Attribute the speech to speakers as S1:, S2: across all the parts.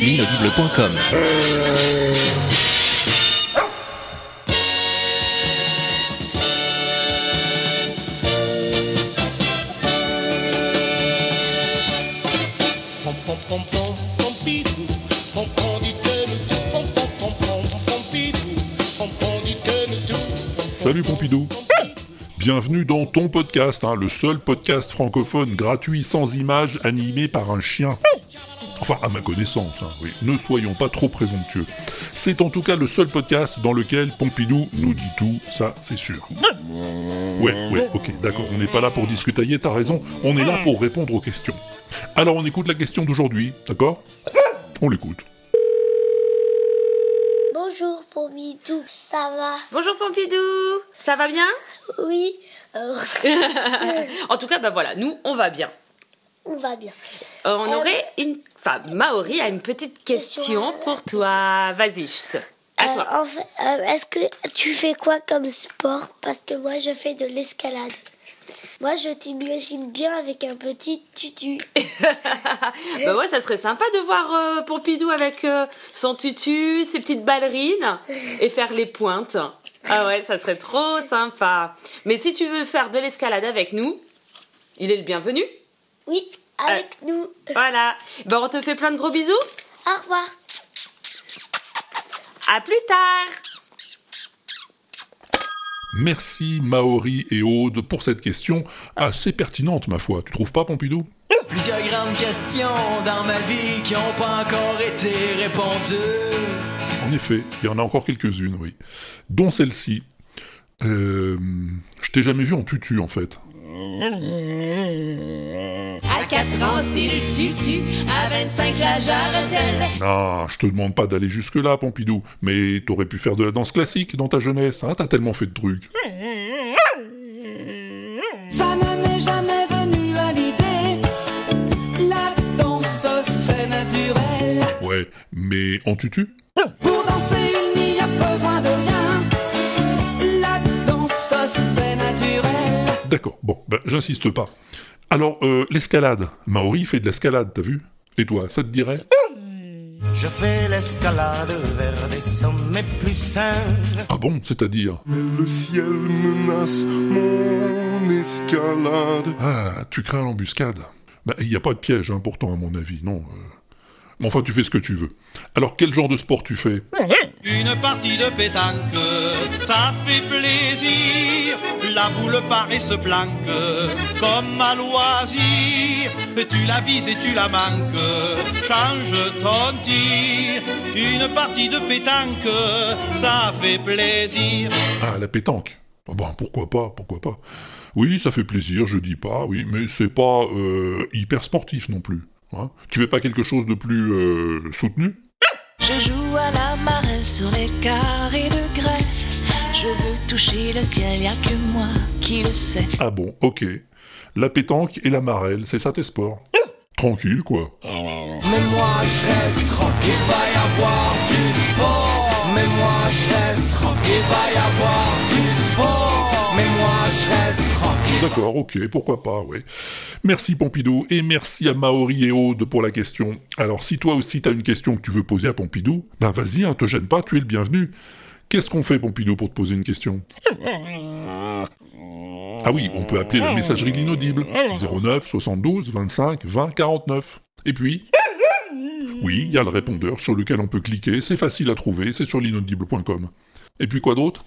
S1: L'inaudible.com
S2: pom,
S3: Salut
S2: pom,
S3: Pompidou. Bienvenue dans ton podcast, hein, le seul podcast francophone gratuit sans images animé par un chien. Enfin, à ma connaissance, hein, oui. Ne soyons pas trop présomptueux. C'est en tout cas le seul podcast dans lequel Pompidou nous dit tout, ça c'est sûr. Ouais, ouais, ok, d'accord, on n'est pas là pour discutailler, t'as raison, on est là pour répondre aux questions. Alors on écoute la question d'aujourd'hui, d'accord? On l'écoute.
S4: Bonjour Pompidou, ça va
S5: Bonjour Pompidou, ça va bien
S4: Oui, euh,
S5: En tout cas, bah voilà, nous on va bien.
S4: on va bien.
S5: Euh, on
S4: Euh,
S5: aurait une, enfin Maori a une petite question
S4: Question.
S5: pour toi. Vas-y, je te, à
S4: Euh,
S5: toi.
S4: en fait, est-ce que tu fais quoi comme sport? Parce que moi je fais de l'escalade. Moi je t'imagine bien avec un petit tutu.
S5: bah ouais, ça serait sympa de voir euh, Pompidou avec euh, son tutu, ses petites ballerines et faire les pointes. Ah ouais, ça serait trop sympa. Mais si tu veux faire de l'escalade avec nous, il est le bienvenu.
S4: Oui, avec nous.
S5: Voilà. Ben on te fait plein de gros bisous.
S4: Au revoir.
S5: À plus tard.
S3: Merci Maori et Aude pour cette question assez pertinente ma foi, tu trouves pas Pompidou?
S6: Plusieurs grandes questions dans ma vie qui n'ont pas encore été répondues.
S3: En effet, il y en a encore quelques-unes, oui. Dont celle-ci. Euh, je t'ai jamais vu en tutu, en fait.
S7: À 4 ans, c'est le tutu. À 25, la jarretelle.
S3: Non, je te demande pas d'aller jusque-là, Pompidou. Mais t'aurais pu faire de la danse classique dans ta jeunesse, hein, t'as tellement fait de trucs.
S6: Ça ne m'est jamais venu à l'idée. La danse, c'est naturel.
S3: Ouais, mais en tutu?
S6: Pour danser, il n'y a besoin de rien. La danse, c'est naturel.
S3: D'accord, bon, ben, j'insiste pas. Alors, euh, l'escalade. Maori fait de l'escalade, t'as vu? Et toi, ça te dirait?
S8: Je fais l'escalade vers des sommets plus sains.
S3: Ah bon, c'est-à-dire?
S9: Le ciel menace mon escalade.
S3: Ah, tu crains l'embuscade Bah, il n'y a pas de piège, hein, pourtant, à mon avis, non. euh. Mais enfin, tu fais ce que tu veux. Alors, quel genre de sport tu fais?
S2: Une partie de pétanque, ça fait plaisir. La boule paraît se planque comme à loisir. Tu la vises et tu la manques, change ton tir. Une partie de pétanque, ça fait plaisir.
S3: Ah, la pétanque. Ah Bon, pourquoi pas, pourquoi pas. Oui, ça fait plaisir, je dis pas, oui, mais c'est pas euh, hyper sportif non plus. Hein? tu veux pas quelque chose de plus euh, soutenu?
S7: Je joue à la marelle sur les carrés de grès. Je veux toucher le ciel, y a que moi qui le sais.
S3: Ah bon, ok. La pétanque et la marelle, c'est ça tes sports? Tranquille, quoi.
S6: Mais moi, je reste tranquille, va y avoir du sport. Mais moi, je reste
S3: D'accord, ok, pourquoi pas, ouais. Merci Pompidou, et merci à Maori et Aude pour la question. Alors si toi aussi t'as une question que tu veux poser à Pompidou, ben vas-y, hein, te gêne pas, tu es le bienvenu. Qu'est-ce qu'on fait Pompidou pour te poser une question? Ah oui, on peut appeler la messagerie de l'inaudible, 09 72 25 20 49. Et puis? Oui, il y a le répondeur sur lequel on peut cliquer, c'est facile à trouver, c'est sur l'inaudible.com. Et puis quoi d'autre?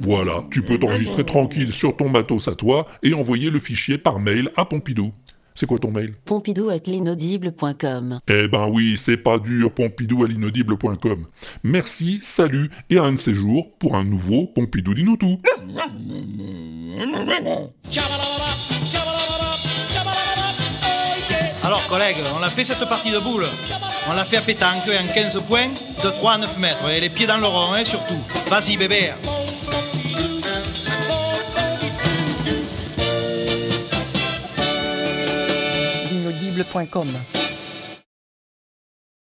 S3: Voilà, tu peux t'enregistrer tranquille sur ton matos à toi et envoyer le fichier par mail à Pompidou. C'est quoi ton mail
S10: Pompidou at l'inaudible.com.
S3: Eh ben oui, c'est pas dur, pompidou à l'inaudible.com. Merci, salut, et à un de ces jours pour un nouveau Pompidou dis-nous tout.
S2: Alors collègues, on a fait cette partie de boule. On l'a fait à pétanque en 15 points, de 3 à 9 mètres. Et les pieds dans le rond, hein, surtout. Vas-y bébé.
S11: L'inaudible.com.